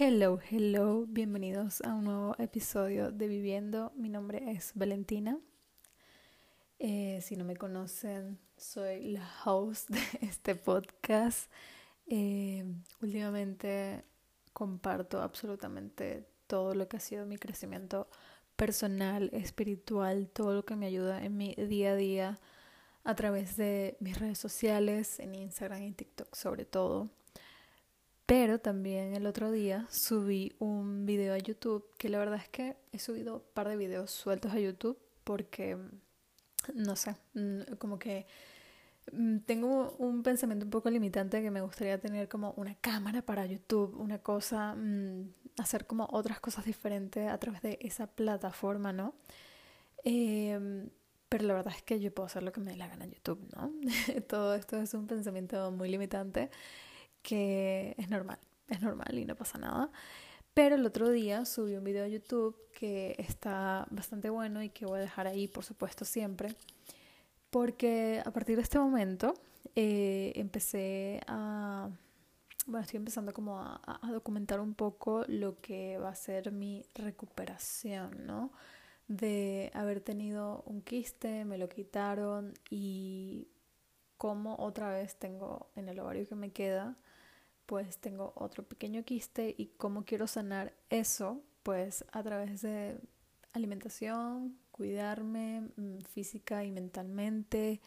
Hello, hello, bienvenidos a un nuevo episodio de Viviendo. Mi nombre es Valentina. Eh, si no me conocen, soy la host de este podcast. Eh, últimamente comparto absolutamente todo lo que ha sido mi crecimiento personal, espiritual, todo lo que me ayuda en mi día a día a través de mis redes sociales, en Instagram y TikTok sobre todo. Pero también el otro día subí un video a YouTube, que la verdad es que he subido un par de videos sueltos a YouTube porque, no sé, mm, como que mm, tengo un pensamiento un poco limitante que me gustaría tener como una cámara para YouTube, una cosa, mm, hacer como otras cosas diferentes a través de esa plataforma, ¿no? Em, pero la verdad es que yo puedo hacer lo que me dé la gana en YouTube, ¿no? Todo esto es un pensamiento muy limitante que es normal, es normal y no pasa nada. Pero el otro día subí un video a YouTube que está bastante bueno y que voy a dejar ahí, por supuesto, siempre. Porque a partir de este momento eh, empecé a... Bueno, estoy empezando como a, a, documentar un poco lo que va a ser mi recuperación, ¿no? De haber tenido un quiste, me lo quitaron y cómo otra vez tengo en el ovario que me queda pues tengo otro pequeño quiste y cómo quiero sanar eso, pues a través de alimentación, cuidarme mm, física y mentalmente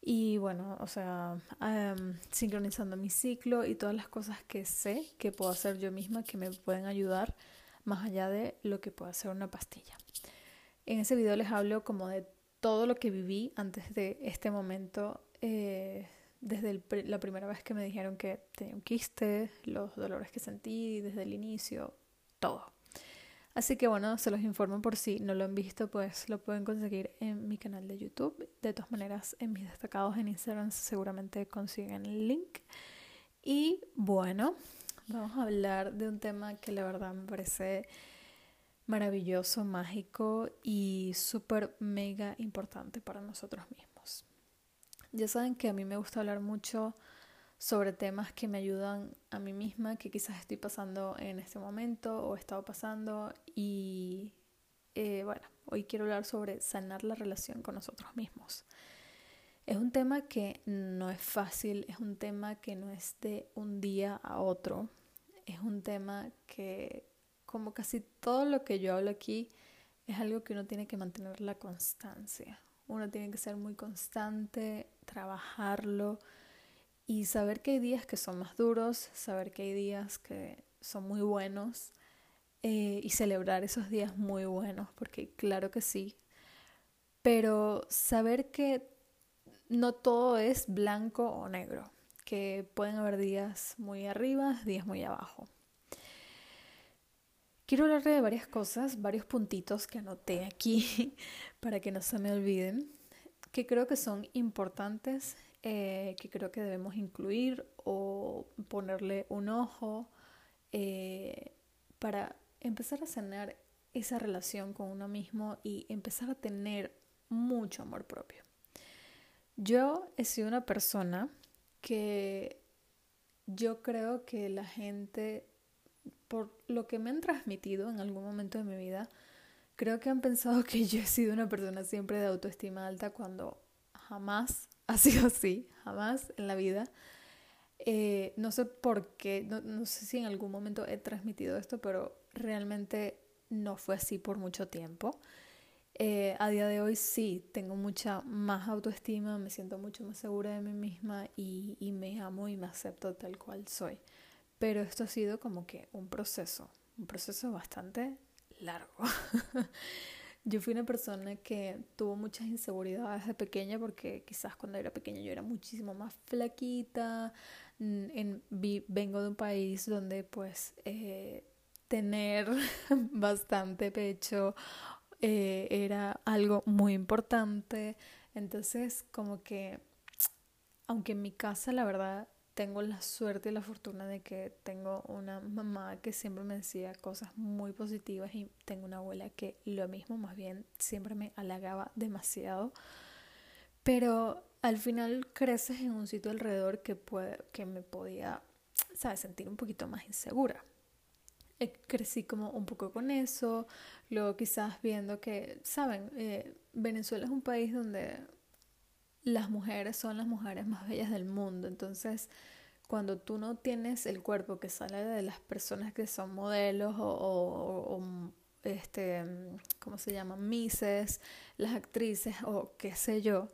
y bueno, o sea, sincronizando mi ciclo y todas las cosas que sé que puedo hacer yo misma que me pueden ayudar más allá de lo que puede hacer una pastilla. En ese video les hablo como de todo lo que viví antes de este momento. Eh, desde la primera vez que me dijeron que tenía un quiste, los dolores que sentí desde el inicio, todo. Así que bueno, se los informo por si no lo han visto, pues lo pueden conseguir en mi canal de YouTube. De todas maneras, en mis destacados en Instagram seguramente consiguen el link. Y bueno, vamos a hablar de un tema que la verdad me parece maravilloso, mágico y súper mega importante para nosotros mismos. Ya saben que a mí me gusta hablar mucho sobre temas que me ayudan a mí misma, que quizás estoy pasando en este momento o he estado pasando. Y eh, bueno, hoy quiero hablar sobre sanar la relación con nosotros mismos. Es un tema que no es fácil, es un tema que no es de un día a otro, es un tema que, como casi todo lo que yo hablo aquí, es algo que uno tiene que mantener la constancia. Uno tiene que ser muy constante, trabajarlo y saber que hay días que son más duros, saber que hay días que son muy buenos eh, y celebrar esos días muy buenos, porque claro que sí, pero saber que no todo es blanco o negro, que pueden haber días muy arriba, días muy abajo. Quiero hablar de varias cosas, varios puntitos que anoté aquí para que no se me olviden que creo que son importantes, eh, que creo que debemos incluir o ponerle un ojo eh, para empezar a sanar esa relación con uno mismo y empezar a tener mucho amor propio. Yo he sido una persona que yo creo que la gente, por lo que me han transmitido en algún momento de mi vida, Creo que han pensado que yo he sido una persona siempre de autoestima alta cuando jamás ha sido así, jamás en la vida. Eh, no sé por qué, no, sé si en algún momento he transmitido esto, pero realmente no fue así por mucho tiempo. Eh, a día de hoy sí, tengo mucha más autoestima, me siento mucho más segura de mí misma y me amo y me acepto tal cual soy. Pero esto ha sido como que un proceso, un proceso bastante largo. yo fui una persona que tuvo muchas inseguridades de pequeña porque quizás cuando era pequeña yo era muchísimo más flaquita. En, vengo de un país donde pues eh, tener bastante pecho eh, era algo muy importante. Entonces como que, aunque en mi casa la verdad tengo la suerte y la fortuna de que tengo una mamá que siempre me decía cosas muy positivas y tengo una abuela que lo mismo, más bien siempre me halagaba demasiado. Pero al final creces en un sitio alrededor que, puede, que me podía, ¿sabes?, sentir un poquito más insegura. eh, crecí como un poco con eso, luego quizás viendo que, saben, eh, Venezuela es un país donde las mujeres son las mujeres más bellas del mundo, entonces cuando tú no tienes el cuerpo que sale de las personas que son modelos o, o, este, ¿cómo se llama? Mises, las actrices o qué sé yo,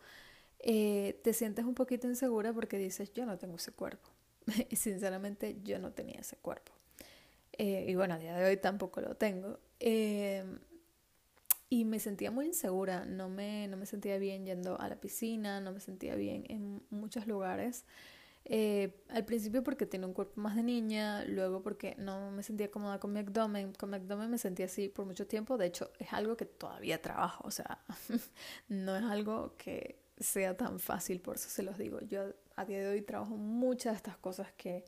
eh, te sientes un poquito insegura porque dices, yo no tengo ese cuerpo. y sinceramente yo no tenía ese cuerpo. Eh, y bueno, a día de hoy tampoco lo tengo. Eh, y me sentía muy insegura, no me, no me sentía bien yendo a la piscina, no me sentía bien en muchos lugares. Eh, al principio porque tenía un cuerpo más de niña, luego porque no me sentía cómoda con mi abdomen. Con mi abdomen me sentía así por mucho tiempo. De hecho, es algo que todavía trabajo. O sea, no es algo que sea tan fácil, por eso se los digo. Yo a día de hoy trabajo muchas de estas cosas que,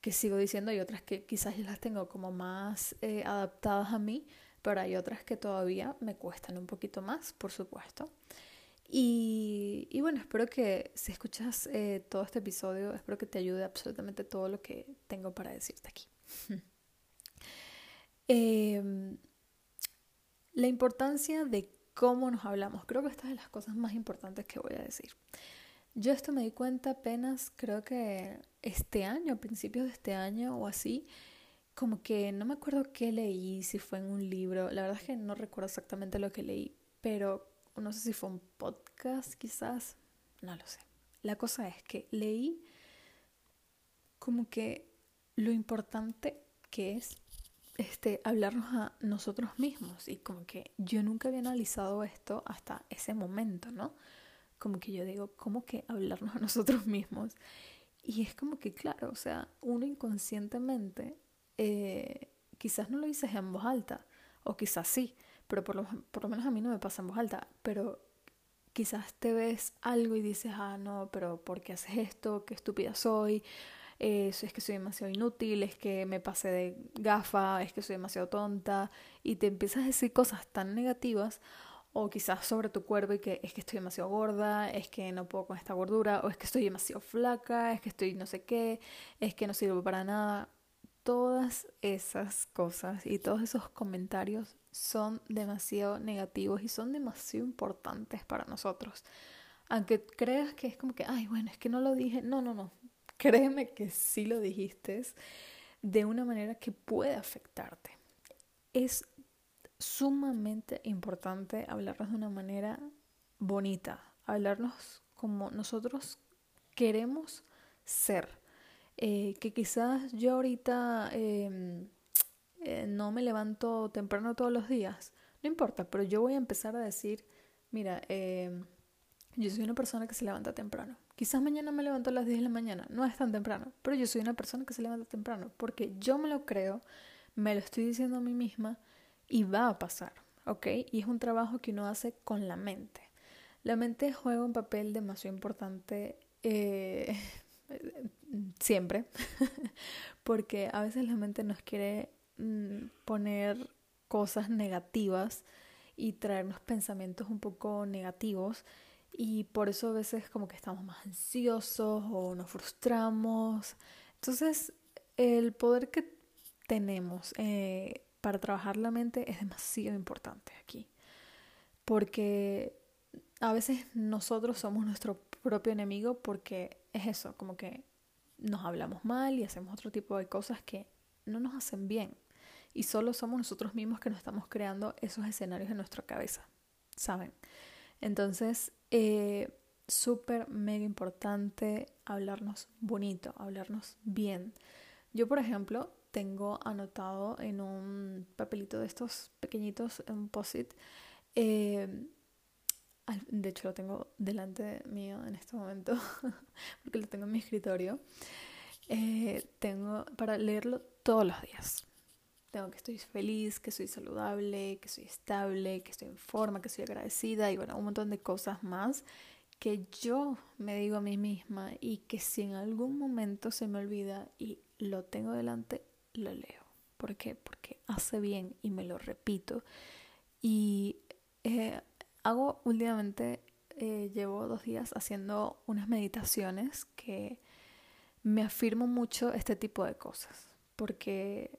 que sigo diciendo y otras que quizás las tengo como más eh, adaptadas a mí, pero hay otras que todavía me cuestan un poquito más, por supuesto. Y, bueno, espero que si escuchas eh, todo este episodio, espero que te ayude absolutamente todo lo que tengo para decirte aquí. Em, la importancia de cómo nos hablamos, creo que esta es las cosas más importantes que voy a decir. Yo esto me di cuenta apenas, creo que este año, a principios de este año o así, como que no me acuerdo qué leí, si fue en un libro, la verdad es que no recuerdo exactamente lo que leí, pero no sé si fue un podcast quizás, no lo sé. La cosa es que leí como que lo importante que es este hablarnos a nosotros mismos y como que yo nunca había analizado esto hasta ese momento, ¿no? Como que yo digo, ¿cómo que hablarnos a nosotros mismos? Y es como que, claro, o sea, uno inconscientemente eh, quizás no lo dices en voz alta, o quizás sí, pero por lo, menos a mí no me pasa en voz alta, pero quizás te ves algo y dices, ah, no, pero ¿por qué haces esto? ¿Qué estúpida soy? Eh, es que soy demasiado inútil, es que me pasé de gafa, es que soy demasiado tonta, y te empiezas a decir cosas tan negativas, o quizás sobre tu cuerpo y que es que estoy demasiado gorda, es que no puedo con esta gordura, o es que estoy demasiado flaca, es que estoy no sé qué, es que no sirvo para nada. Todas esas cosas y todos esos comentarios son demasiado negativos y son demasiado importantes para nosotros. Aunque creas que es como que, ay, bueno, es que no lo dije. No, no, no. Créeme que sí lo dijiste de una manera que puede afectarte. Es sumamente importante hablarnos de una manera bonita, hablarnos como nosotros queremos ser. Eh, que quizás yo ahorita em, eh, no me levanto temprano todos los días. No importa, pero yo voy a empezar a decir, mira, eh, yo soy una persona que se levanta temprano. Quizás mañana me levanto a las 10 de la mañana, no es tan temprano, pero yo soy una persona que se levanta temprano porque yo me lo creo, me lo estoy diciendo a mí misma y va a pasar, ¿ok? Y es un trabajo que uno hace con la mente. La mente juega un papel demasiado importante eh, siempre, porque a veces la mente nos quiere Mm, poner cosas negativas y traernos pensamientos un poco negativos y por eso a veces como que estamos más ansiosos o nos frustramos. Entonces el poder que tenemos eh, para trabajar la mente es demasiado importante aquí porque a veces nosotros somos nuestro propio enemigo porque es eso, como que nos hablamos mal y hacemos otro tipo de cosas que no nos hacen bien y solo somos nosotros mismos que nos estamos creando esos escenarios en nuestra cabeza, ¿saben? Entonces, eh, súper, mega importante hablarnos bonito, hablarnos bien. Yo, por ejemplo, tengo anotado en un papelito de estos pequeñitos, un post-it, eh, de hecho lo tengo delante mío en este momento, porque lo tengo en mi escritorio, eh, tengo para leerlo todos los días tengo que estoy feliz, que soy saludable, que soy estable, que estoy en forma, que soy agradecida y bueno, un montón de cosas más que yo me digo a mí misma y que si en algún momento se me olvida y lo tengo delante, lo leo. ¿Por qué? Porque hace bien y me lo repito. Y eh, hago últimamente, eh, llevo dos días haciendo unas meditaciones que me afirmo mucho este tipo de cosas. Porque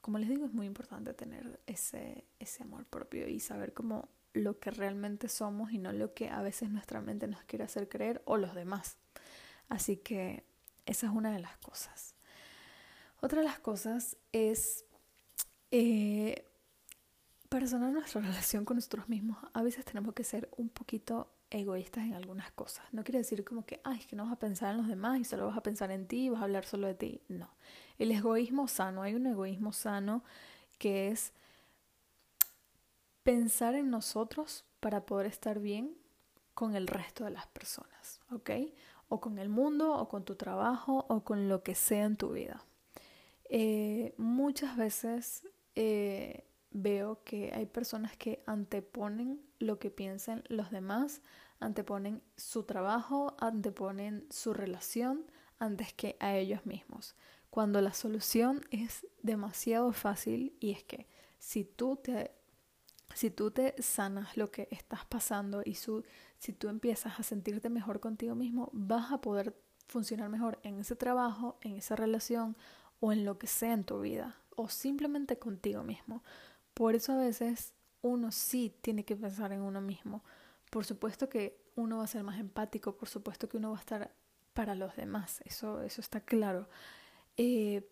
como les digo, es muy importante tener ese, ese amor propio y saber cómo lo que realmente somos y no lo que a veces nuestra mente nos quiere hacer creer o los demás. Así que esa es una de las cosas. Otra de las cosas es eh, para sanar nuestra relación con nosotros mismos, a veces tenemos que ser un poquito egoístas en algunas cosas. No quiere decir como que, ay, es que no vas a pensar en los demás y solo vas a pensar en ti y vas a hablar solo de ti. No. El egoísmo sano, hay un egoísmo sano que es pensar en nosotros para poder estar bien con el resto de las personas, ¿ok? O con el mundo, o con tu trabajo, o con lo que sea en tu vida. Eh, muchas veces eh, veo que hay personas que anteponen lo que piensan los demás, anteponen su trabajo, anteponen su relación antes que a ellos mismos. Cuando la solución es demasiado fácil y es que si tú te, si tú te sanas lo que estás pasando y su, si tú empiezas a sentirte mejor contigo mismo, vas a poder funcionar mejor en ese trabajo, en esa relación o en lo que sea en tu vida o simplemente contigo mismo. Por eso a veces uno sí tiene que pensar en uno mismo. Por supuesto que uno va a ser más empático, por supuesto que uno va a estar para los demás, eso, eso está claro. Eh,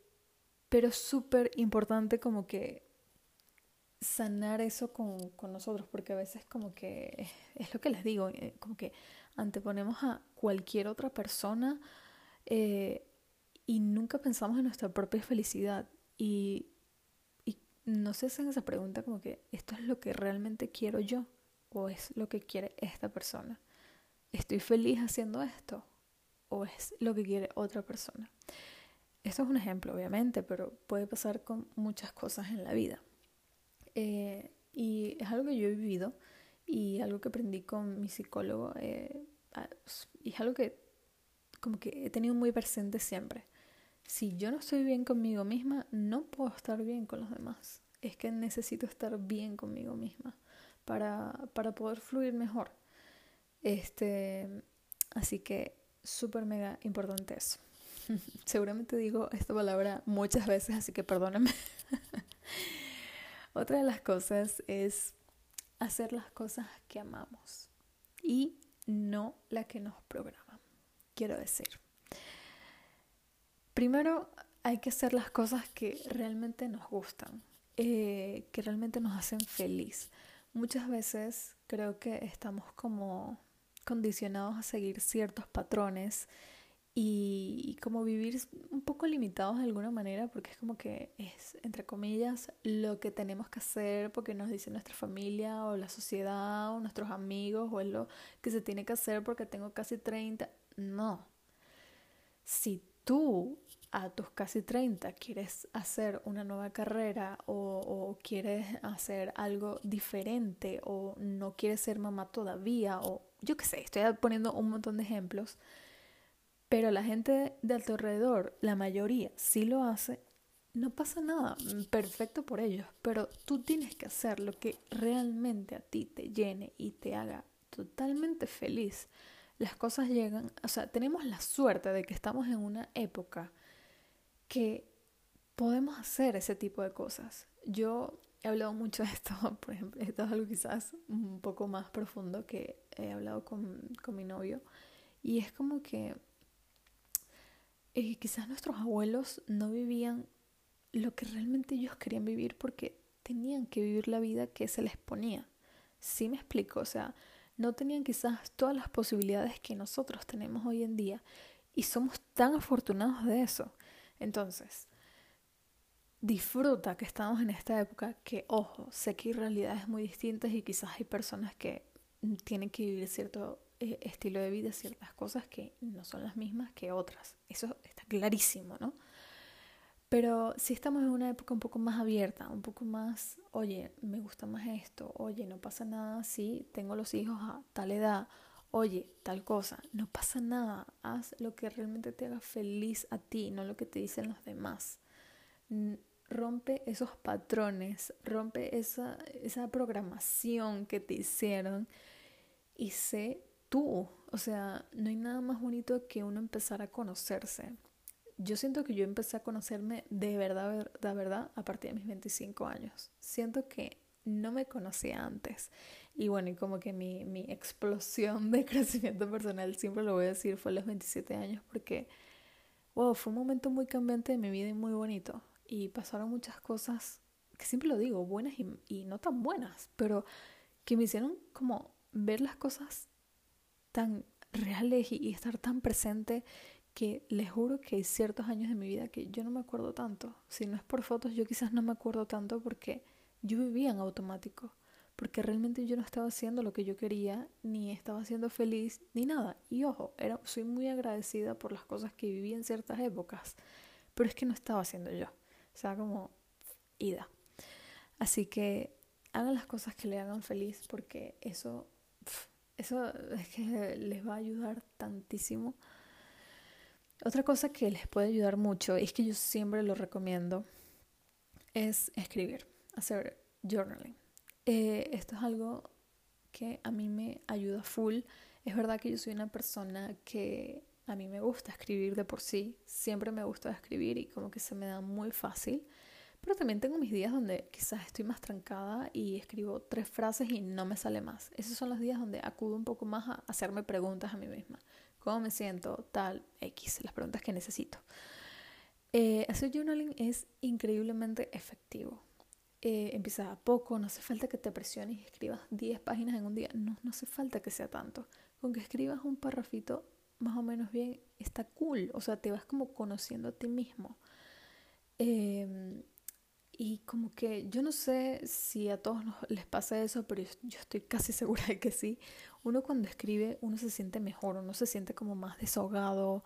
pero es súper importante como que sanar eso con, con, nosotros, porque a veces como que es, lo que les digo, eh, como que anteponemos a cualquier otra persona eh, y nunca pensamos en nuestra propia felicidad. Y no se hacen esa pregunta como que esto es lo que realmente quiero yo o es lo que quiere esta persona. ¿Estoy feliz haciendo esto o es lo que quiere otra persona? Esto es un ejemplo, obviamente, pero puede pasar con muchas cosas en la vida. Eh, y es algo que yo he vivido y algo que aprendí con mi psicólogo eh, y es algo que como que he tenido muy presente siempre si yo no estoy bien conmigo misma, no puedo estar bien con los demás. Es que necesito estar bien conmigo misma para, para poder fluir mejor. Este, así que súper mega importante eso. Seguramente digo esta palabra muchas veces, así que perdónenme. Otra de las cosas es hacer las cosas que amamos y no la que nos programan. Quiero decir, Primero hay que hacer las cosas que realmente nos gustan, eh, que realmente nos hacen feliz. Muchas veces creo que estamos como condicionados a seguir ciertos patrones y, como vivir un poco limitados de alguna manera porque es como que es, entre comillas, lo que tenemos que hacer porque nos dice nuestra familia o la sociedad o nuestros amigos o es lo que se tiene que hacer porque tengo casi 30. No. Si tú a tus casi 30 quieres hacer una nueva carrera o, quieres hacer algo diferente o no quieres ser mamá todavía o yo qué sé, estoy poniendo un montón de ejemplos, pero la gente de tu alrededor, la mayoría, sí lo hace, no pasa nada, perfecto por ellos, pero tú tienes que hacer lo que realmente a ti te llene y te haga totalmente feliz. Las cosas llegan, o sea, tenemos la suerte de que estamos en una época que podemos hacer ese tipo de cosas. Yo he hablado mucho de esto, por ejemplo, esto es algo quizás un poco más profundo que he hablado con, con mi novio, y es como que eh, quizás nuestros abuelos no vivían lo que realmente ellos querían vivir porque tenían que vivir la vida que se les ponía. ¿Sí me explico? O sea, no tenían quizás todas las posibilidades que nosotros tenemos hoy en día y somos tan afortunados de eso. Entonces, disfruta que estamos en esta época que, ojo, sé que hay realidades muy distintas y quizás hay personas que tienen que vivir cierto eh, estilo de vida, ciertas cosas que no son las mismas que otras. Eso está clarísimo, ¿no? Pero si estamos en una época un poco más abierta, un poco más, oye, me gusta más esto, oye, no pasa nada si tengo los hijos a tal edad, oye, tal cosa, no pasa nada, haz lo que realmente te haga feliz a ti, no lo que te dicen los demás. Rompe esos patrones, rompe esa, esa programación que te hicieron y sé tú. O sea, no hay nada más bonito que uno empezar a conocerse yo siento que yo empecé a conocerme de verdad, de verdad, a partir de mis 25 años. Siento que no me conocía antes. Y bueno, y como que mi, mi explosión de crecimiento personal, siempre lo voy a decir, fue a los 27 años porque, wow, fue un momento muy cambiante de mi vida y muy bonito. Y pasaron muchas cosas, que siempre lo digo, buenas y, y no tan buenas, pero que me hicieron como ver las cosas tan reales y, estar tan presente que les juro que hay ciertos años de mi vida que yo no me acuerdo tanto. Si no es por fotos, yo quizás no me acuerdo tanto porque yo vivía en automático. Porque realmente yo no estaba haciendo lo que yo quería, ni estaba siendo feliz, ni nada. Y ojo, era, soy muy agradecida por las cosas que viví en ciertas épocas. Pero es que no estaba haciendo yo. O sea, como ida. Así que hagan las cosas que le hagan feliz porque eso eso es que les va a ayudar tantísimo. Otra cosa que les puede ayudar mucho, y es que yo siempre lo recomiendo, es escribir, hacer journaling. Eh, esto es algo que a mí me ayuda full. Es verdad que yo soy una persona que a mí me gusta escribir de por sí, siempre me gusta escribir y como que se me da muy fácil. Pero también tengo mis días donde quizás estoy más trancada y escribo tres frases y no me sale más. Esos son los días donde acudo un poco más a hacerme preguntas a mí misma. ¿Cómo me siento? Tal, X, las preguntas que necesito. Eh, hacer journaling es increíblemente efectivo. Eh, empieza a poco, no hace falta que te presiones y escribas 10 páginas en un día. No, no hace falta que sea tanto. Con que escribas un parrafito más o menos bien, está cool. O sea, te vas como conociendo a ti mismo. Eh, y como que yo no sé si a todos les pasa eso, pero yo estoy casi segura de que sí. Uno cuando escribe, uno se siente mejor, uno se siente como más desahogado.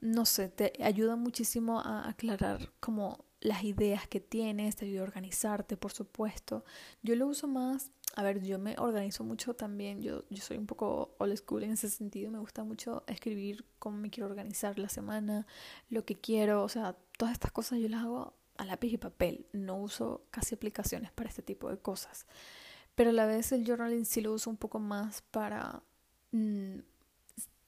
No sé, te ayuda muchísimo a aclarar como las ideas que tienes, te ayuda a organizarte, por supuesto. Yo lo uso más, a ver, yo me organizo mucho también, yo, yo soy un poco old school en ese sentido, me gusta mucho escribir cómo me quiero organizar la semana, lo que quiero, o sea, todas estas cosas yo las hago a lápiz y papel. No uso casi aplicaciones para este tipo de cosas. Pero a la vez el journaling sí lo uso un poco más para mm,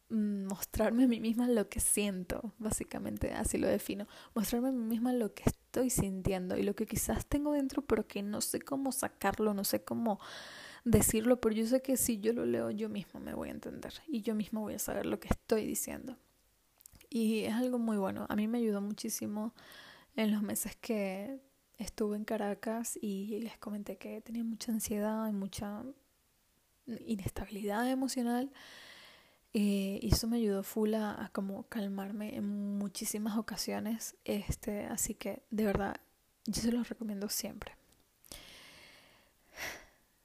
mostrarme a mí misma lo que siento, básicamente así lo defino. Mostrarme a mí misma lo que estoy sintiendo y lo que quizás tengo dentro, pero que no sé cómo sacarlo, no sé cómo decirlo, pero yo sé que si yo lo leo yo misma me voy a entender y yo misma voy a saber lo que estoy diciendo. Y es algo muy bueno. A mí me ayudó muchísimo en los meses que estuve en Caracas y les comenté que tenía mucha ansiedad y mucha inestabilidad emocional. Eh, y eso me ayudó full a, como calmarme en muchísimas ocasiones. Este, así que de verdad, yo se los recomiendo siempre.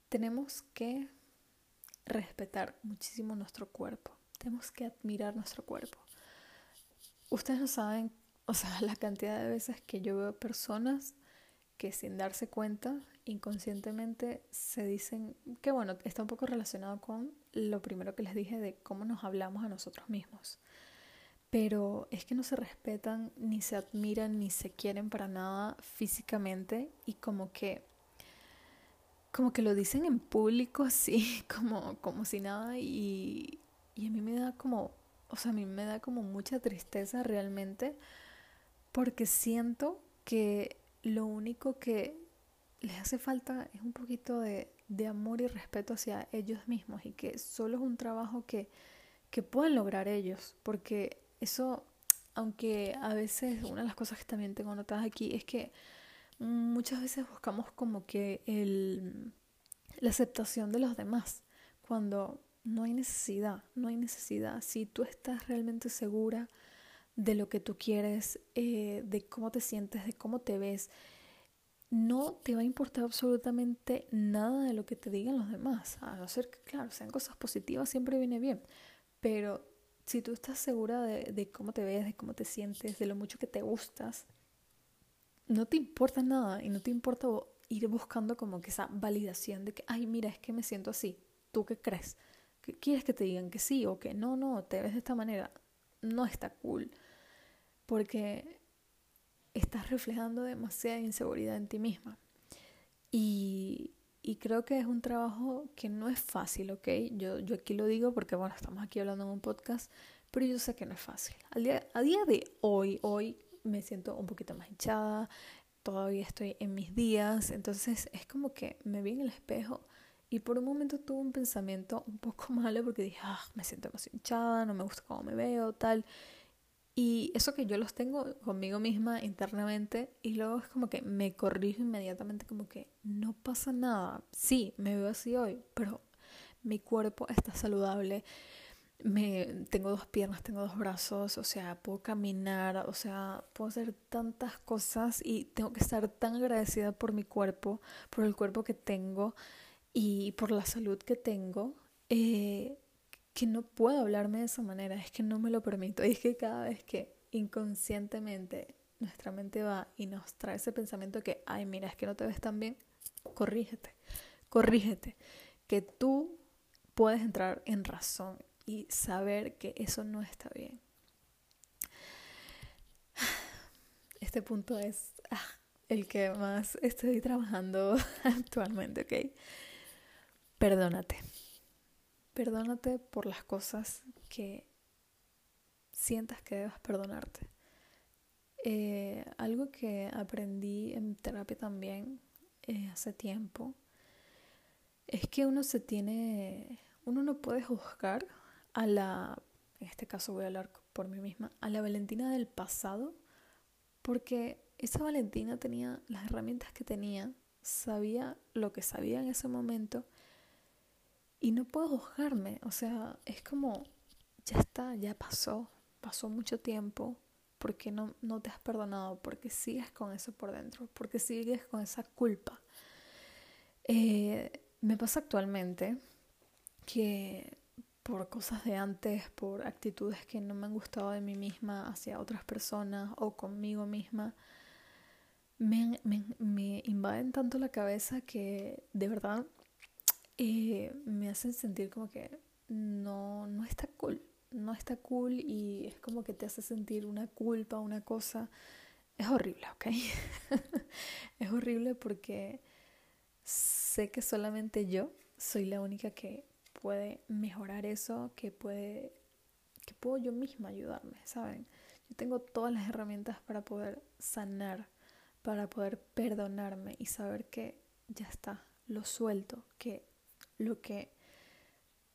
Tenemos que respetar muchísimo nuestro cuerpo. Tenemos que admirar nuestro cuerpo. Ustedes no saben o sea, la cantidad de veces que yo veo personas que sin darse cuenta, inconscientemente se dicen que, bueno, está un poco relacionado con lo primero que les dije de cómo nos hablamos a nosotros mismos. Pero es que no se respetan, ni se admiran, ni se quieren para nada físicamente y como que como que lo dicen en público así, como, como si nada, y, y a mí me da como, o sea, a mí me da como mucha tristeza realmente porque siento que lo único que les hace falta es un poquito de, amor y respeto hacia ellos mismos y que solo es un trabajo que, que pueden lograr ellos, porque eso, aunque a veces una de las cosas que también tengo notadas aquí es que muchas veces buscamos como que el, la aceptación de los demás, cuando no hay necesidad, no hay necesidad. Si tú estás realmente segura de lo que tú quieres, eh, de cómo te sientes, de cómo te ves, no te va a importar absolutamente nada de lo que te digan los demás. A no ser que, claro, sean cosas positivas, siempre viene bien. Pero si tú estás segura de, de cómo te ves, de cómo te sientes, de lo mucho que te gustas, no te importa nada y no te importa ir buscando como que esa validación de que, ay, mira, es que me siento así. ¿Tú qué crees? ¿Quieres que te digan que sí o que no, no, te ves de esta manera? No está cool porque estás reflejando demasiada inseguridad en ti misma. Y, creo que es un trabajo que no es fácil, ¿ok? Yo, yo aquí lo digo porque, bueno, estamos aquí hablando en un podcast, pero yo sé que no es fácil. Al día, a día de hoy, hoy me siento un poquito más hinchada, todavía estoy en mis días, entonces es como que me vi en el espejo y por un momento tuve un pensamiento un poco malo porque dije, ah, me siento más hinchada, no me gusta cómo me veo, tal. Y eso que yo los tengo conmigo misma internamente y luego es como que me corrijo inmediatamente como que no pasa nada. Sí, me veo así hoy, pero mi cuerpo está saludable. Me, tengo dos piernas, tengo dos brazos, o sea, puedo caminar, o sea, puedo hacer tantas cosas y tengo que estar tan agradecida por mi cuerpo, por el cuerpo que tengo y por la salud que tengo. Eh, que no puedo hablarme de esa manera, es que no me lo permito. Y es que cada vez que inconscientemente nuestra mente va y nos trae ese pensamiento que, ay, mira, es que no te ves tan bien, corrígete, corrígete, que tú puedes entrar en razón y saber que eso no está bien. Este punto es ah, el que más estoy trabajando actualmente, ¿ok? Perdónate. Perdónate por las cosas que sientas que debas perdonarte. Eh, algo que aprendí en terapia también eh, hace tiempo es que uno se tiene, uno no puede juzgar a la, en este caso voy a hablar por mí misma, a la Valentina del pasado, porque esa Valentina tenía las herramientas que tenía, sabía lo que sabía en ese momento y no puedo juzgarme, o sea, es como, ya está, ya pasó, pasó mucho tiempo, porque no, no te has perdonado, porque sigues con eso por dentro, porque sigues con esa culpa. Eh, me pasa actualmente que por cosas de antes, por actitudes que no me han gustado de mí misma hacia otras personas o conmigo misma, me, me, me invaden tanto la cabeza que de verdad eh, me hacen sentir como que no, no está cool, no está cool y es como que te hace sentir una culpa, una cosa. Es horrible, ¿ok? es horrible porque sé que solamente yo soy la única que puede mejorar eso, que puede, que puedo yo misma ayudarme, ¿saben? Yo tengo todas las herramientas para poder sanar, para poder perdonarme y saber que ya está, lo suelto, que lo que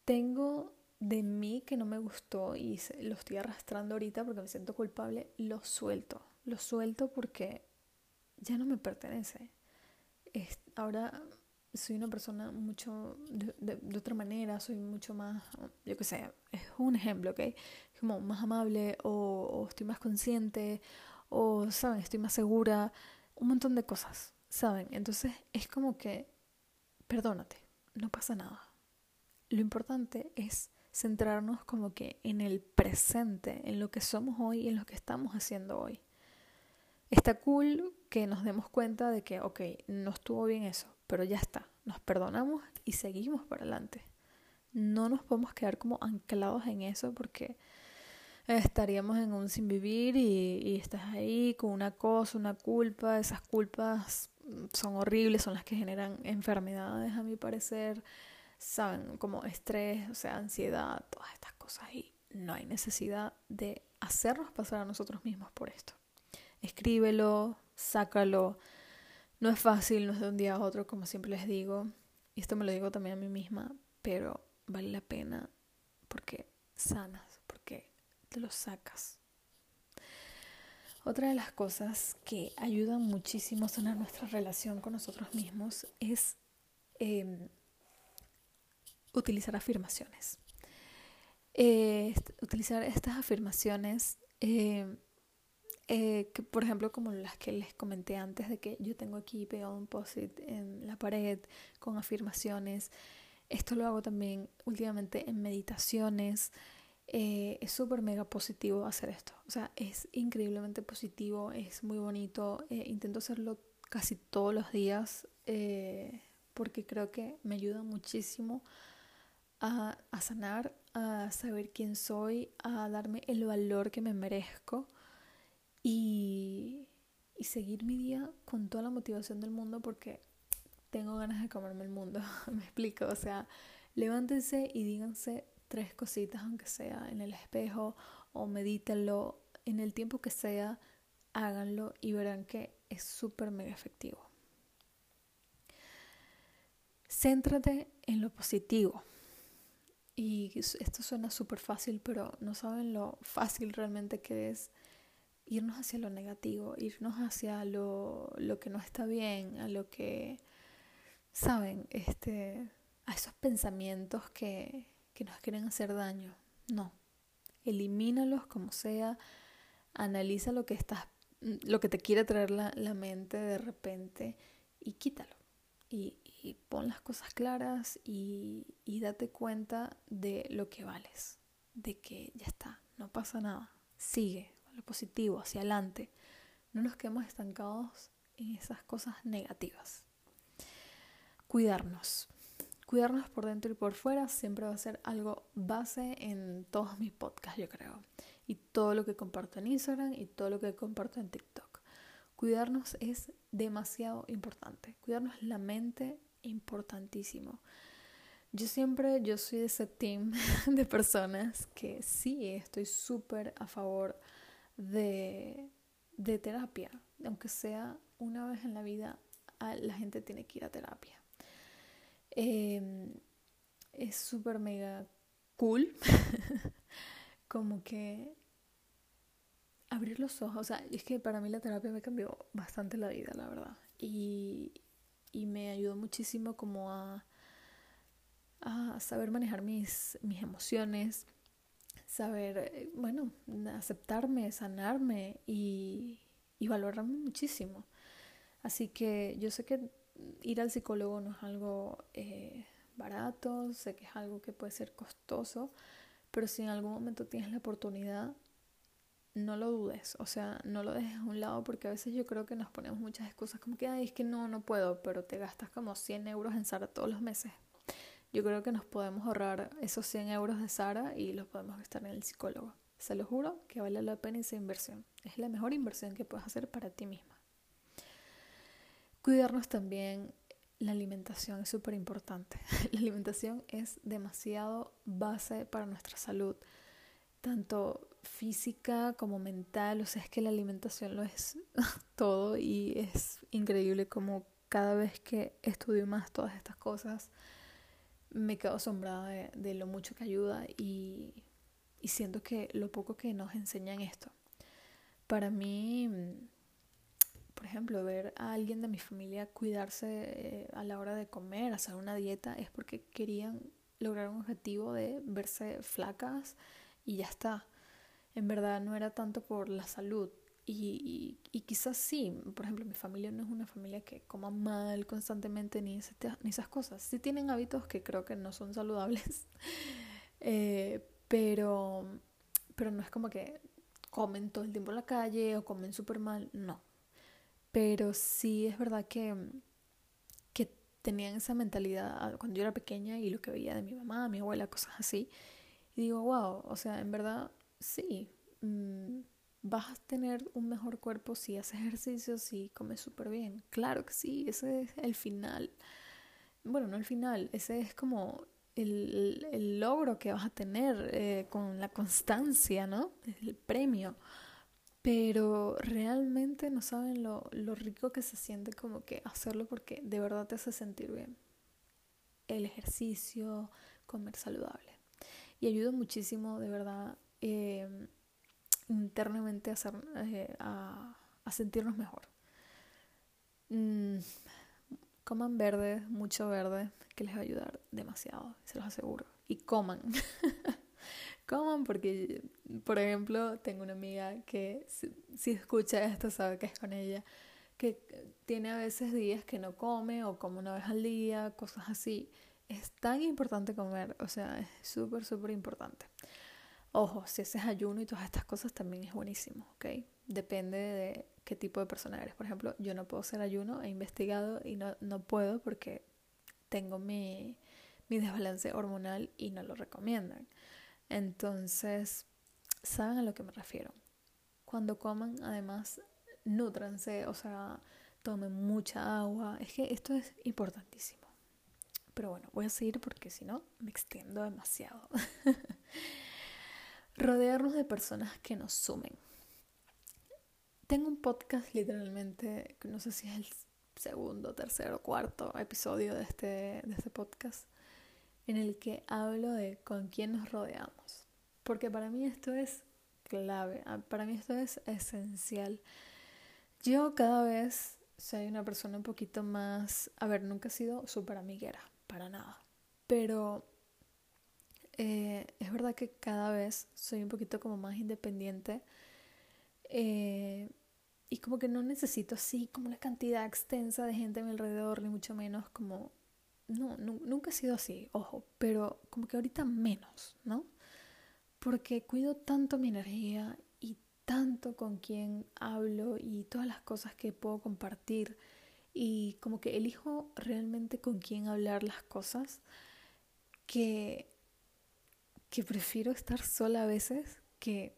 tengo de mí que no me gustó y lo estoy arrastrando ahorita porque me siento culpable, lo suelto. Lo suelto porque ya no me pertenece. ahora soy una persona mucho de, otra manera, soy mucho más, yo qué sé, es un ejemplo, ¿ok? Como más amable o, o estoy más consciente o, ¿saben? Estoy más segura, un montón de cosas, ¿saben? Entonces es como que, perdónate, no pasa nada. Lo importante es centrarnos como que en el presente, en lo que somos hoy y en lo que estamos haciendo hoy. Está cool que nos demos cuenta de que, ok, no estuvo bien eso, pero ya está, nos perdonamos y seguimos para adelante. No nos podemos quedar como anclados en eso porque estaríamos en un sin vivir y, y estás ahí con una cosa, una culpa, esas culpas son horribles, son las que generan enfermedades a mi parecer, saben, como estrés, o sea, ansiedad, todas estas cosas y no hay necesidad de hacernos pasar a nosotros mismos por esto. Escríbelo, sácalo. No es fácil, no es de un día a otro, como siempre les digo. Y esto me lo digo también a mí misma, pero vale la pena porque sanas, porque te lo sacas. Otra de las cosas que ayudan muchísimo a sanar nuestra relación con nosotros mismos es em, utilizar afirmaciones. Eh, utilizar estas afirmaciones, em, eh, que, por ejemplo, como las que les comenté antes, de que yo tengo aquí pegado un post-it en la pared con afirmaciones. Esto lo hago también últimamente en meditaciones. Eh, es súper mega positivo hacer esto. O sea, es increíblemente positivo, es muy bonito. Eh, intento hacerlo casi todos los días eh, porque creo que me ayuda muchísimo a, a, sanar, a saber quién soy, a darme el valor que me merezco y, y seguir mi día con toda la motivación del mundo porque tengo ganas de comerme el mundo. me explico, o sea, levántense y díganse tres cositas, aunque sea en el espejo, o medítenlo en el tiempo que sea, háganlo y verán que es súper mega efectivo. Céntrate en lo positivo. Y esto suena súper fácil, pero no saben lo fácil realmente que es irnos hacia lo negativo, irnos hacia lo, lo que no está bien, a lo que, saben, este, a esos pensamientos que, que nos quieren hacer daño. No, elimínalos como sea, analiza lo que estás, lo que te quiere traer la, la mente de repente y quítalo. Y, y pon las cosas claras y, y date cuenta de lo que vales, de que ya está, no pasa nada, sigue, lo positivo, hacia adelante. No nos quedemos estancados en esas cosas negativas. Cuidarnos. Cuidarnos por dentro y por fuera siempre va a ser algo base en todos mis podcasts, yo creo. Y todo lo que comparto en Instagram y todo lo que comparto en TikTok. Cuidarnos es demasiado importante. Cuidarnos la mente, importantísimo. Yo siempre, yo soy de ese team de personas que sí estoy súper a favor de, de terapia, aunque sea una vez en la vida, la gente tiene que ir a terapia. Em, es súper mega cool, como que abrir los ojos, o sea, es que para mí la terapia me cambió bastante la vida, la verdad, y, y me ayudó muchísimo como a, a saber manejar mis, mis emociones, saber, bueno, aceptarme, sanarme y, y valorarme muchísimo. Así que yo sé que ir al psicólogo no es algo eh, barato, sé que es algo que puede ser costoso, pero si en algún momento tienes la oportunidad, no lo dudes, o sea, no lo dejes a un lado porque a veces yo creo que nos ponemos muchas excusas como que, ay, es que no, no puedo, pero te gastas como 100 euros en Sara todos los meses yo creo que nos podemos ahorrar esos 100 euros de Sara y los podemos gastar en el psicólogo. Se lo juro que vale la pena esa inversión. Es la mejor inversión que puedes hacer para ti misma. Cuidarnos también. La alimentación es súper importante. La alimentación es demasiado base para nuestra salud, tanto física como mental. O sea, es que la alimentación lo es todo y es increíble como cada vez que estudio más todas estas cosas, me quedo asombrada de, lo mucho que ayuda y, siento que lo poco que nos enseñan esto. Para mí, por ejemplo, ver a alguien de mi familia cuidarse eh, a la hora de comer, hacer una dieta, es porque querían lograr un objetivo de verse flacas y ya está. En verdad no era tanto por la salud, y, y, quizás sí, por ejemplo, mi familia no es una familia que coma mal constantemente ni, ni esas cosas. Sí tienen hábitos que creo que no son saludables, eh, pero, pero no es como que comen todo el tiempo en la calle o comen súper mal, no. Pero sí es verdad que, que tenían esa mentalidad cuando yo era pequeña y lo que veía de mi mamá, mi abuela, cosas así. Y digo, wow, o sea, en verdad sí. Mm, vas a tener un mejor cuerpo si haces ejercicio, si comes súper bien. Claro que sí, ese es el final. Bueno, no el final, ese es como el, el logro que vas a tener eh, con la constancia, ¿no? El premio. Pero realmente no saben lo, lo rico que se siente como que hacerlo porque de verdad te hace sentir bien. El ejercicio, comer saludable. Y ayuda muchísimo, de verdad. Eh, internamente a, hacer, eh, a, sentirnos mejor. Mm, coman verde, mucho verde, que les va a ayudar demasiado, se los aseguro. Y coman. coman porque, por ejemplo, tengo una amiga que si, escucha esto sabe que es con ella, que tiene a veces días que no come o come una vez al día, cosas así. Es tan importante comer, o sea, es súper, súper importante. Ojo, si haces ayuno y todas estas cosas también es buenísimo, ¿ok? Depende de qué tipo de persona eres. Por ejemplo, yo no puedo hacer ayuno, he investigado y no, no puedo porque tengo mi, mi desbalance hormonal y no lo recomiendan. Entonces, ¿saben a lo que me refiero? Cuando coman, además, nútranse, o sea, tomen mucha agua. Es que esto es importantísimo. pero bueno, voy a seguir porque si no me extiendo demasiado. Rodearnos de personas que nos sumen. Tengo un podcast literalmente, no sé si es el segundo, tercero, cuarto episodio de este, de este podcast, en el que hablo de con quién nos rodeamos. Porque para mí esto es clave, ah, para mí esto es esencial. Yo cada vez soy una persona un poquito más, a ver, nunca he sido súper amiguera, para nada, pero eh, es verdad que cada vez soy un poquito como más independiente eh, y como que no necesito así como una cantidad extensa de gente a mi alrededor, ni mucho menos como, no, nunca he sido así, ojo, pero como que ahorita menos, ¿no? Porque cuido tanto mi energía y tanto con quien hablo y todas las cosas que puedo compartir y como que elijo realmente con quién hablar las cosas que que prefiero estar sola a veces que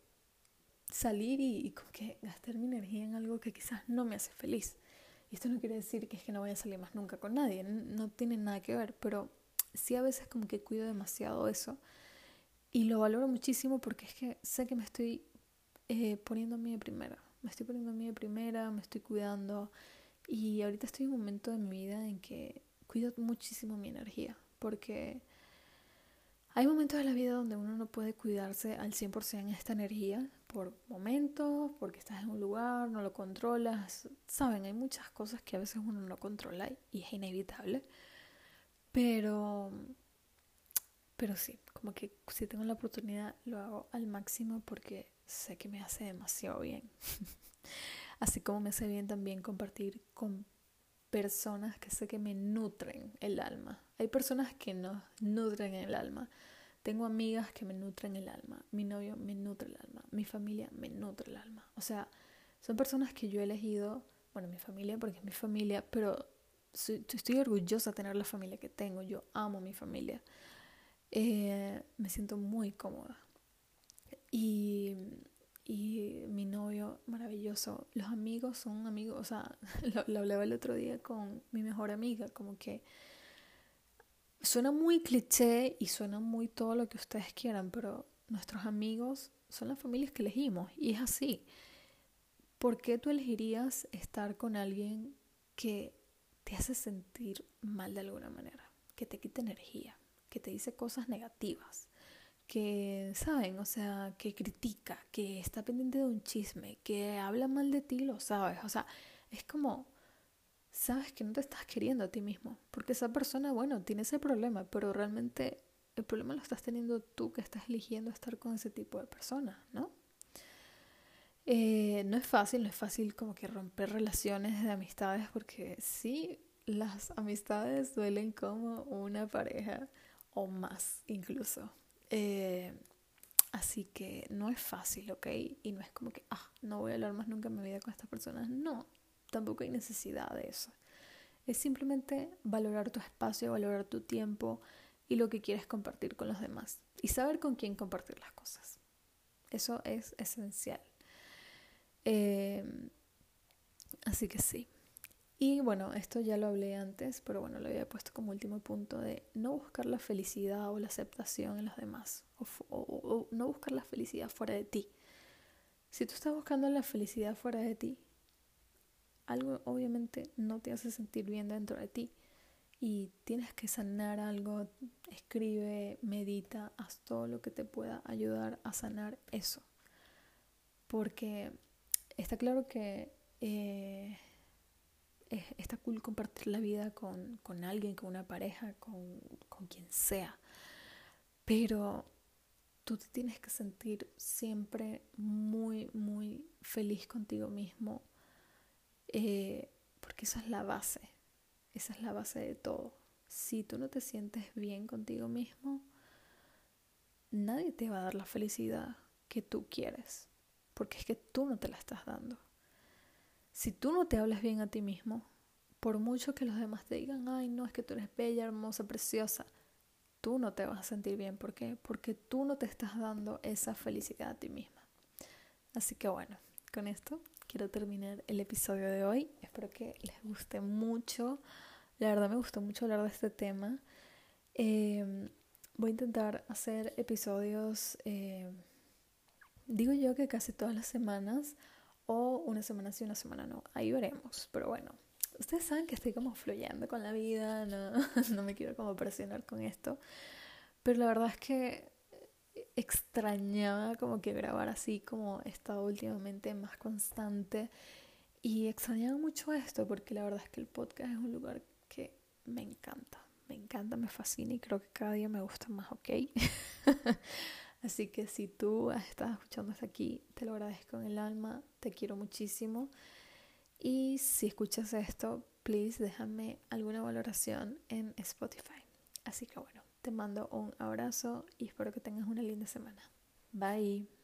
salir y, que gastar mi energía en algo que quizás no me hace feliz. Esto no quiere decir que es que no vaya a salir más nunca con nadie, no tiene nada que ver, pero sí a veces como que cuido demasiado eso y lo valoro muchísimo porque es que sé que me estoy eh, poniendo a mí de primera, me estoy poniendo a mí de primera, me estoy cuidando y ahorita estoy en un momento de mi vida en que cuido muchísimo mi energía porque hay momentos de la vida donde uno no puede cuidarse al 100% esta energía por momentos, porque estás en un lugar, no lo controlas. Saben, hay muchas cosas que a veces uno no controla y es inevitable. Pero, pero sí, como que si tengo la oportunidad lo hago al máximo porque sé que me hace demasiado bien. Así como me hace bien también compartir con personas que sé que me nutren el alma. Hay personas que nos nutren el alma. Tengo amigas que me nutren el alma. Mi novio me nutre el alma. Mi familia me nutre el alma. O sea, son personas que yo he elegido, bueno, mi familia porque es mi familia, pero estoy orgullosa de tener la familia que tengo. Yo amo mi familia. Eh, me siento muy cómoda. Y y mi novio maravilloso. Los amigos son amigos, o sea, lo, hablaba el otro día con mi mejor amiga, como que suena muy cliché y suena muy todo lo que ustedes quieran, pero nuestros amigos son las familias que elegimos y es así. ¿Por qué tú elegirías estar con alguien que te hace sentir mal de alguna manera, que te quita energía, que te dice cosas negativas? Que, ¿saben? O sea, que critica, que está pendiente de un chisme, que habla mal de ti, lo sabes. O sea, es como, sabes que no te estás queriendo a ti mismo. Porque esa persona, bueno, tiene ese problema, pero realmente el problema lo estás teniendo tú que estás eligiendo estar con ese tipo de personas, ¿no? Eh, no es fácil, no es fácil como que romper relaciones de amistades porque sí, las amistades duelen como una pareja o más incluso. Eh, así que no es fácil, ¿ok? Y no es como que, ah, no voy a hablar más nunca en mi vida con estas personas. No, tampoco hay necesidad de eso. Es simplemente valorar tu espacio, valorar tu tiempo y lo que quieres compartir con los demás. Y saber con quién compartir las cosas. Eso es esencial. Eh, así que sí. Y bueno, esto ya lo hablé antes, pero bueno, lo había puesto como último punto de no buscar la felicidad o la aceptación en los demás, o, no buscar la felicidad fuera de ti. Si tú estás buscando la felicidad fuera de ti, algo obviamente no te hace sentir bien dentro de ti y tienes que sanar algo, escribe, medita, haz todo lo que te pueda ayudar a sanar eso. Porque está claro que... Eh, está cool compartir la vida con, con alguien, con una pareja, con, con, quien sea. Pero tú te tienes que sentir siempre muy, muy feliz contigo mismo. Eh, porque esa es la base. Esa es la base de todo. Si tú no te sientes bien contigo mismo, nadie te va a dar la felicidad que tú quieres. Porque es que tú no te la estás dando. Si tú no te hablas bien a ti mismo, por mucho que los demás te digan, ay, no, es que tú eres bella, hermosa, preciosa, tú no te vas a sentir bien. ¿Por qué? Porque tú no te estás dando esa felicidad a ti misma. Así que bueno, con esto quiero terminar el episodio de hoy. Espero que les guste mucho. La verdad me gustó mucho hablar de este tema. Em, voy a intentar hacer episodios, eh, digo yo que casi todas las semanas o una semana sí, una semana no. Ahí veremos, pero bueno. Ustedes saben que estoy como fluyendo con la vida, no, no me quiero como presionar con esto. Pero la verdad es que extrañaba como que grabar así como he estado últimamente más constante y extrañaba mucho esto porque la verdad es que el podcast es un lugar que me encanta, me encanta, me fascina y creo que cada día me gusta más, ¿ok? así que si tú has estado escuchando hasta aquí, te lo agradezco en el alma, te quiero muchísimo y si escuchas esto, please déjame alguna valoración en Spotify. Así que bueno. Te mando un abrazo y espero que tengas una linda semana. Bye.